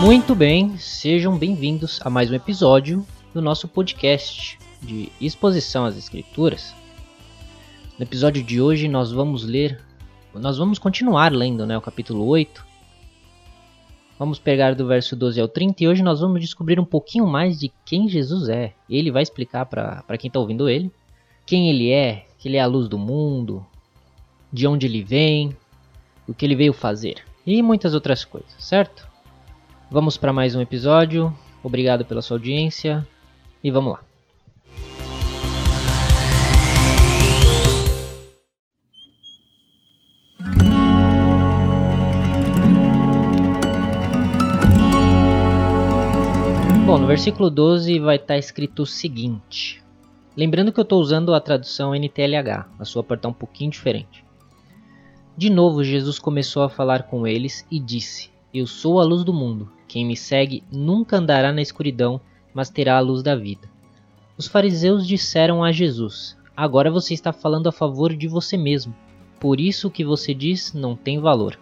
Muito bem, sejam bem-vindos a mais um episódio do nosso podcast de exposição às escrituras. No episódio de hoje nós vamos ler, nós vamos continuar lendo, né, o capítulo 8. Vamos pegar do verso 12 ao 30 e hoje nós vamos descobrir um pouquinho mais de quem Jesus é. Ele vai explicar para quem está ouvindo ele quem ele é, que ele é a luz do mundo, de onde ele vem, o que ele veio fazer e muitas outras coisas, certo? Vamos para mais um episódio. Obrigado pela sua audiência e vamos lá. Bom, no versículo 12 vai estar escrito o seguinte. Lembrando que eu estou usando a tradução NTLH, a sua parte está um pouquinho diferente. De novo, Jesus começou a falar com eles e disse: Eu sou a luz do mundo. Quem me segue nunca andará na escuridão, mas terá a luz da vida. Os fariseus disseram a Jesus: Agora você está falando a favor de você mesmo. Por isso o que você diz não tem valor.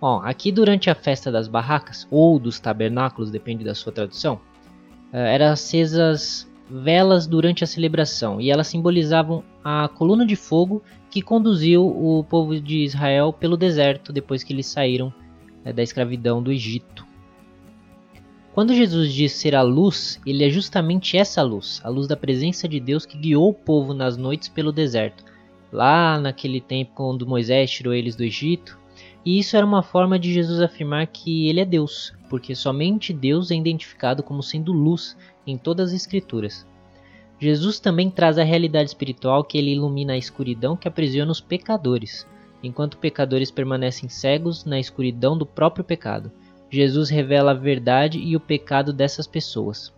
Bom, aqui durante a festa das barracas, ou dos tabernáculos, depende da sua tradução, eh, eram acesas velas durante a celebração e elas simbolizavam a coluna de fogo que conduziu o povo de Israel pelo deserto depois que eles saíram eh, da escravidão do Egito. Quando Jesus diz ser a luz, ele é justamente essa luz, a luz da presença de Deus que guiou o povo nas noites pelo deserto, lá naquele tempo quando Moisés tirou eles do Egito. E isso era uma forma de Jesus afirmar que ele é Deus, porque somente Deus é identificado como sendo luz em todas as Escrituras. Jesus também traz a realidade espiritual que ele ilumina a escuridão que aprisiona os pecadores, enquanto pecadores permanecem cegos na escuridão do próprio pecado. Jesus revela a verdade e o pecado dessas pessoas.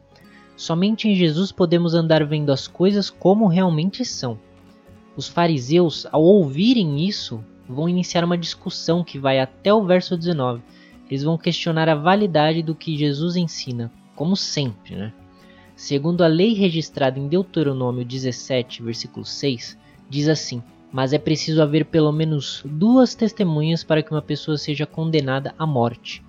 Somente em Jesus podemos andar vendo as coisas como realmente são. Os fariseus, ao ouvirem isso, vão iniciar uma discussão que vai até o verso 19. Eles vão questionar a validade do que Jesus ensina, como sempre, né? Segundo a lei registrada em Deuteronômio 17, versículo 6, diz assim: Mas é preciso haver pelo menos duas testemunhas para que uma pessoa seja condenada à morte.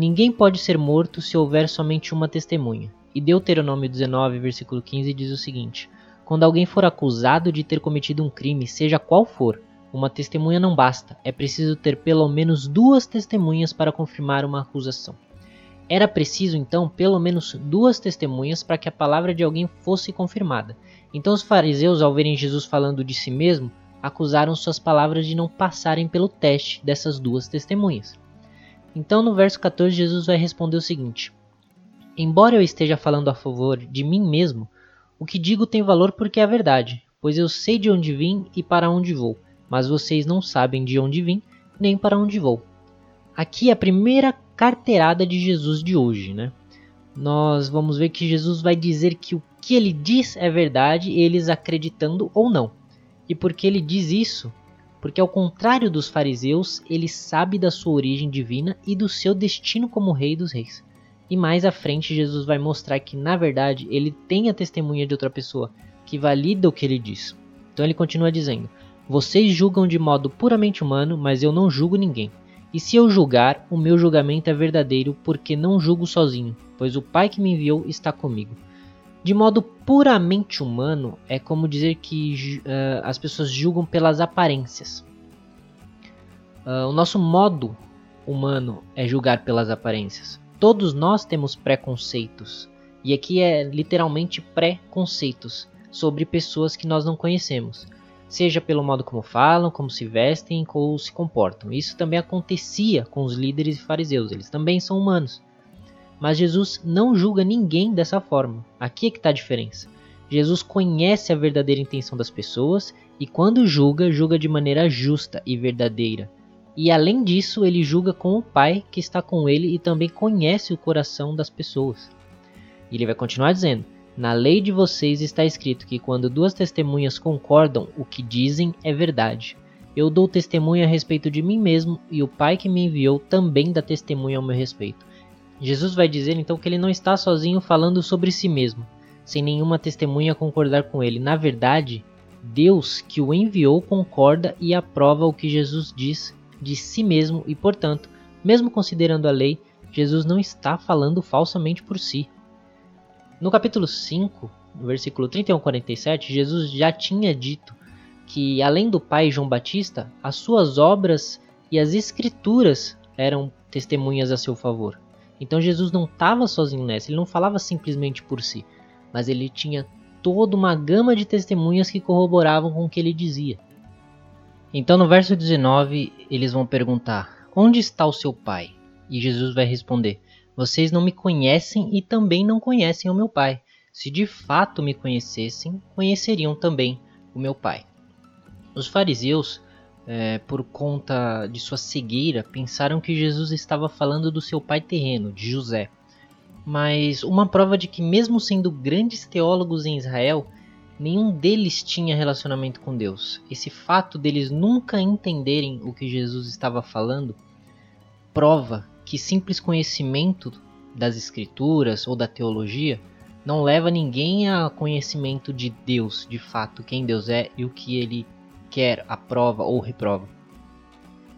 Ninguém pode ser morto se houver somente uma testemunha. E Deuteronômio 19, versículo 15 diz o seguinte: Quando alguém for acusado de ter cometido um crime, seja qual for, uma testemunha não basta, é preciso ter pelo menos duas testemunhas para confirmar uma acusação. Era preciso então pelo menos duas testemunhas para que a palavra de alguém fosse confirmada. Então os fariseus, ao verem Jesus falando de si mesmo, acusaram suas palavras de não passarem pelo teste dessas duas testemunhas. Então no verso 14 Jesus vai responder o seguinte: Embora eu esteja falando a favor de mim mesmo, o que digo tem valor porque é verdade, pois eu sei de onde vim e para onde vou mas vocês não sabem de onde vim nem para onde vou. Aqui é a primeira carteirada de Jesus de hoje, né? Nós vamos ver que Jesus vai dizer que o que ele diz é verdade, eles acreditando ou não. E por que ele diz isso? Porque ao contrário dos fariseus, ele sabe da sua origem divina e do seu destino como rei dos reis. E mais à frente Jesus vai mostrar que na verdade ele tem a testemunha de outra pessoa que valida o que ele diz. Então ele continua dizendo: vocês julgam de modo puramente humano, mas eu não julgo ninguém. E se eu julgar, o meu julgamento é verdadeiro, porque não julgo sozinho, pois o Pai que me enviou está comigo. De modo puramente humano, é como dizer que uh, as pessoas julgam pelas aparências. Uh, o nosso modo humano é julgar pelas aparências. Todos nós temos preconceitos, e aqui é literalmente preconceitos sobre pessoas que nós não conhecemos seja pelo modo como falam, como se vestem ou se comportam. Isso também acontecia com os líderes e fariseus, eles também são humanos. Mas Jesus não julga ninguém dessa forma. Aqui é que está a diferença. Jesus conhece a verdadeira intenção das pessoas e quando julga, julga de maneira justa e verdadeira. E além disso, ele julga com o Pai que está com ele e também conhece o coração das pessoas. E ele vai continuar dizendo: Na lei de vocês está escrito que quando duas testemunhas concordam, o que dizem é verdade. Eu dou testemunho a respeito de mim mesmo e o Pai que me enviou também dá testemunho ao meu respeito. Jesus vai dizer então que ele não está sozinho falando sobre si mesmo, sem nenhuma testemunha concordar com ele. Na verdade, Deus que o enviou concorda e aprova o que Jesus diz de si mesmo e, portanto, mesmo considerando a lei, Jesus não está falando falsamente por si. No capítulo 5, no versículo 31 47, Jesus já tinha dito que, além do pai João Batista, as suas obras e as escrituras eram testemunhas a seu favor. Então Jesus não estava sozinho nessa, ele não falava simplesmente por si, mas ele tinha toda uma gama de testemunhas que corroboravam com o que ele dizia. Então no verso 19 eles vão perguntar: Onde está o seu pai? E Jesus vai responder: Vocês não me conhecem e também não conhecem o meu pai. Se de fato me conhecessem, conheceriam também o meu pai. Os fariseus, é, por conta de sua cegueira, pensaram que Jesus estava falando do seu pai terreno, de José. Mas uma prova de que, mesmo sendo grandes teólogos em Israel, nenhum deles tinha relacionamento com Deus. Esse fato deles nunca entenderem o que Jesus estava falando prova que simples conhecimento das Escrituras ou da teologia não leva ninguém a conhecimento de Deus, de fato, quem Deus é e o que ele quer aprova ou reprova.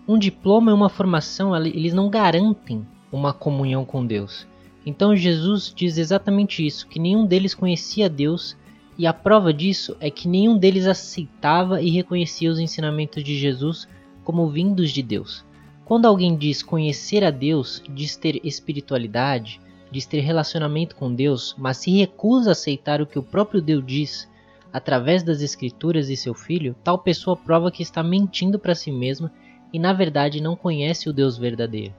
Um diploma e uma formação, eles não garantem uma comunhão com Deus. Então Jesus diz exatamente isso, que nenhum deles conhecia Deus, e a prova disso é que nenhum deles aceitava e reconhecia os ensinamentos de Jesus como vindos de Deus. Quando alguém diz conhecer a Deus, diz ter espiritualidade, diz ter relacionamento com Deus, mas se recusa a aceitar o que o próprio Deus diz, através das escrituras e seu filho, tal pessoa prova que está mentindo para si mesma e na verdade não conhece o Deus verdadeiro.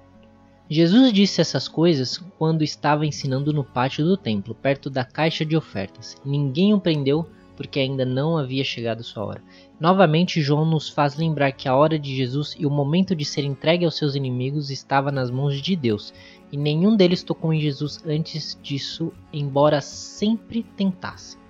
Jesus disse essas coisas quando estava ensinando no pátio do templo, perto da caixa de ofertas. Ninguém o prendeu porque ainda não havia chegado sua hora. Novamente, João nos faz lembrar que a hora de Jesus e o momento de ser entregue aos seus inimigos estava nas mãos de Deus, e nenhum deles tocou em Jesus antes disso, embora sempre tentasse.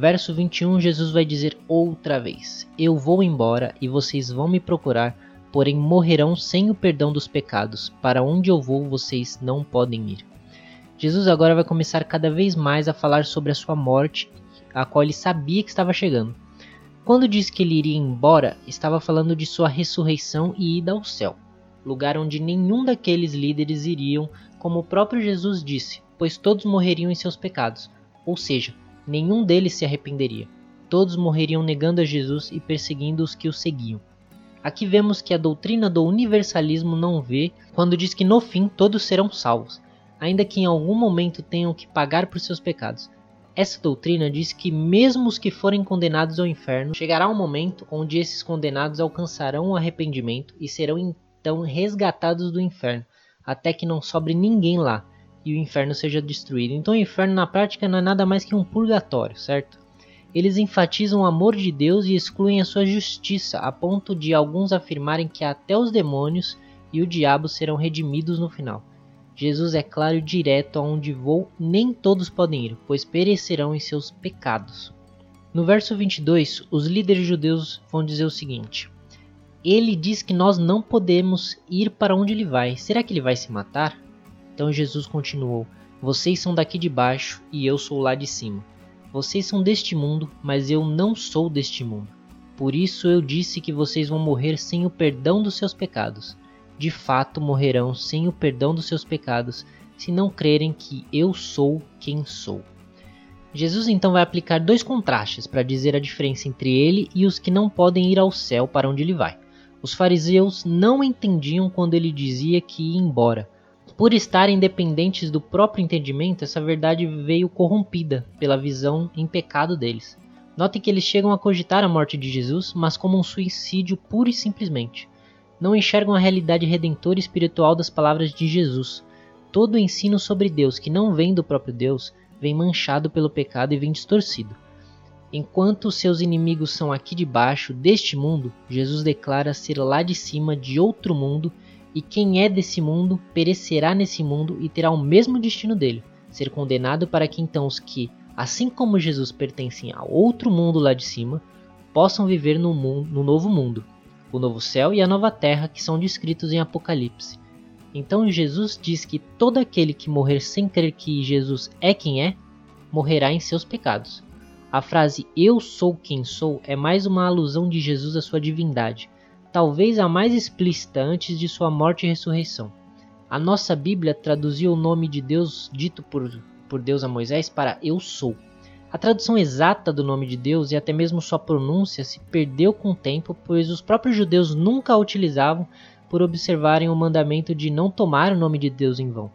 Verso 21, Jesus vai dizer outra vez: Eu vou embora e vocês vão me procurar, porém morrerão sem o perdão dos pecados. Para onde eu vou, vocês não podem ir. Jesus agora vai começar cada vez mais a falar sobre a sua morte, a qual ele sabia que estava chegando. Quando diz que ele iria embora, estava falando de sua ressurreição e ida ao céu, lugar onde nenhum daqueles líderes iriam, como o próprio Jesus disse, pois todos morreriam em seus pecados, ou seja, nenhum deles se arrependeria. Todos morreriam negando a Jesus e perseguindo os que o seguiam. Aqui vemos que a doutrina do universalismo não vê quando diz que no fim todos serão salvos, ainda que em algum momento tenham que pagar por seus pecados. Essa doutrina diz que mesmo os que forem condenados ao inferno, chegará um momento onde esses condenados alcançarão o arrependimento e serão então resgatados do inferno, até que não sobre ninguém lá, e o inferno seja destruído. Então o inferno na prática não é nada mais que um purgatório, certo? Eles enfatizam o amor de Deus e excluem a sua justiça, a ponto de alguns afirmarem que até os demônios e o diabo serão redimidos no final. Jesus é claro e direto aonde vou, nem todos podem ir, pois perecerão em seus pecados. No verso 22, os líderes judeus vão dizer o seguinte: Ele diz que nós não podemos ir para onde ele vai. Será que ele vai se matar? Então Jesus continuou: Vocês são daqui de baixo e eu sou lá de cima. Vocês são deste mundo, mas eu não sou deste mundo. Por isso eu disse que vocês vão morrer sem o perdão dos seus pecados. De fato, morrerão sem o perdão dos seus pecados, se não crerem que eu sou quem sou. Jesus então vai aplicar dois contrastes para dizer a diferença entre ele e os que não podem ir ao céu para onde ele vai. Os fariseus não entendiam quando ele dizia que ia embora, por estarem dependentes do próprio entendimento, essa verdade veio corrompida pela visão em pecado deles. Notem que eles chegam a cogitar a morte de Jesus, mas como um suicídio puro e simplesmente. Não enxergam a realidade redentora e espiritual das palavras de Jesus. Todo o ensino sobre Deus que não vem do próprio Deus vem manchado pelo pecado e vem distorcido. Enquanto seus inimigos são aqui de baixo, deste mundo, Jesus declara ser lá de cima de outro mundo, e quem é desse mundo perecerá nesse mundo e terá o mesmo destino dele, ser condenado para que então os que, assim como Jesus pertencem a outro mundo lá de cima, possam viver no, mundo, no novo mundo, o novo céu e a nova terra que são descritos em Apocalipse. Então Jesus diz que todo aquele que morrer sem crer que Jesus é quem é, morrerá em seus pecados. A frase Eu sou quem sou é mais uma alusão de Jesus à sua divindade, talvez a mais explícita antes de sua morte e ressurreição. A nossa Bíblia traduziu o nome de Deus dito por, por Deus a Moisés para Eu sou. A tradução exata do nome de Deus e até mesmo sua pronúncia se perdeu com o tempo, pois os próprios judeus nunca a utilizavam por observarem o mandamento de não tomar o nome de Deus em vão.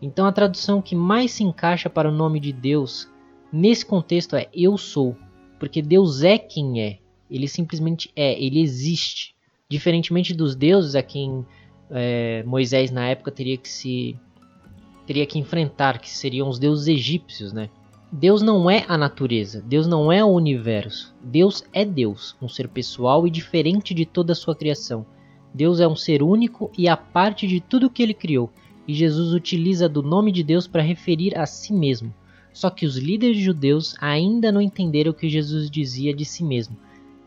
Então a tradução que mais se encaixa para o nome de Deus Nesse contexto é eu sou, porque Deus é quem é. Ele simplesmente é, ele existe. Diferentemente dos deuses a quem é, Moisés na época teria que se teria que enfrentar, que seriam os deuses egípcios, né? Deus não é a natureza, Deus não é o universo. Deus é Deus, um ser pessoal e diferente de toda a sua criação. Deus é um ser único e a parte de tudo que ele criou, e Jesus utiliza do nome de Deus para referir a si mesmo. Só que os líderes judeus ainda não entenderam o que Jesus dizia de si mesmo.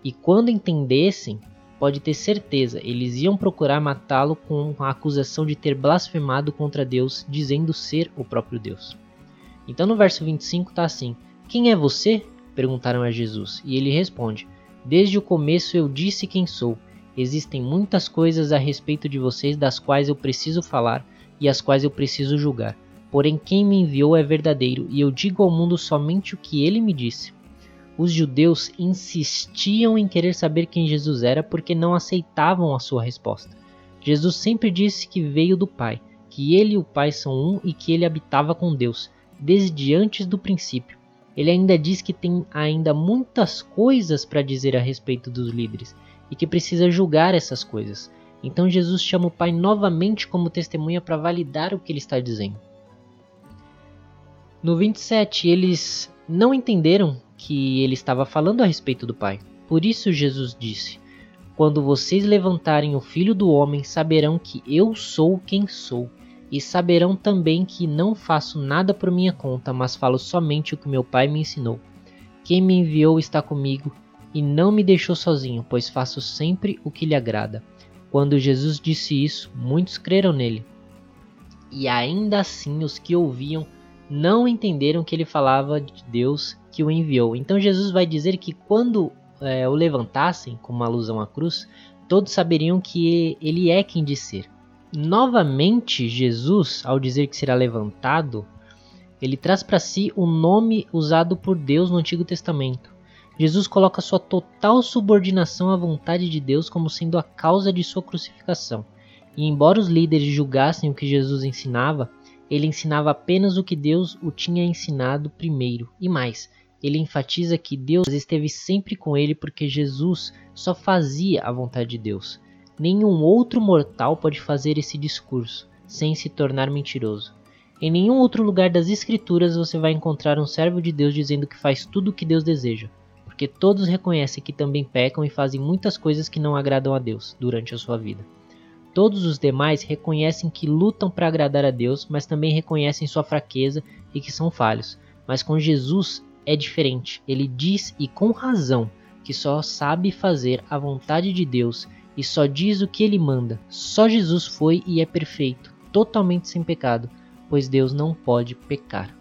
E quando entendessem, pode ter certeza, eles iam procurar matá-lo com a acusação de ter blasfemado contra Deus, dizendo ser o próprio Deus. Então no verso 25 está assim: Quem é você? perguntaram a Jesus, e ele responde: Desde o começo eu disse quem sou. Existem muitas coisas a respeito de vocês das quais eu preciso falar e as quais eu preciso julgar. Porém, quem me enviou é verdadeiro, e eu digo ao mundo somente o que ele me disse. Os judeus insistiam em querer saber quem Jesus era porque não aceitavam a sua resposta. Jesus sempre disse que veio do Pai, que ele e o Pai são um e que ele habitava com Deus, desde antes do princípio. Ele ainda diz que tem ainda muitas coisas para dizer a respeito dos líderes e que precisa julgar essas coisas. Então Jesus chama o Pai novamente como testemunha para validar o que ele está dizendo. No 27, eles não entenderam que ele estava falando a respeito do Pai. Por isso Jesus disse: Quando vocês levantarem o Filho do Homem, saberão que eu sou quem sou, e saberão também que não faço nada por minha conta, mas falo somente o que meu Pai me ensinou. Quem me enviou está comigo e não me deixou sozinho, pois faço sempre o que lhe agrada. Quando Jesus disse isso, muitos creram nele. E ainda assim os que ouviam não entenderam que ele falava de Deus que o enviou. Então Jesus vai dizer que quando é, o levantassem, como uma alusão à cruz, todos saberiam que ele é quem diz ser. Novamente, Jesus, ao dizer que será levantado, ele traz para si o nome usado por Deus no Antigo Testamento. Jesus coloca sua total subordinação à vontade de Deus como sendo a causa de sua crucificação. E embora os líderes julgassem o que Jesus ensinava, ele ensinava apenas o que Deus o tinha ensinado primeiro, e mais, ele enfatiza que Deus esteve sempre com ele porque Jesus só fazia a vontade de Deus. Nenhum outro mortal pode fazer esse discurso sem se tornar mentiroso. Em nenhum outro lugar das Escrituras você vai encontrar um servo de Deus dizendo que faz tudo o que Deus deseja, porque todos reconhecem que também pecam e fazem muitas coisas que não agradam a Deus durante a sua vida. Todos os demais reconhecem que lutam para agradar a Deus, mas também reconhecem sua fraqueza e que são falhos. Mas com Jesus é diferente. Ele diz e com razão que só sabe fazer a vontade de Deus e só diz o que ele manda. Só Jesus foi e é perfeito, totalmente sem pecado, pois Deus não pode pecar.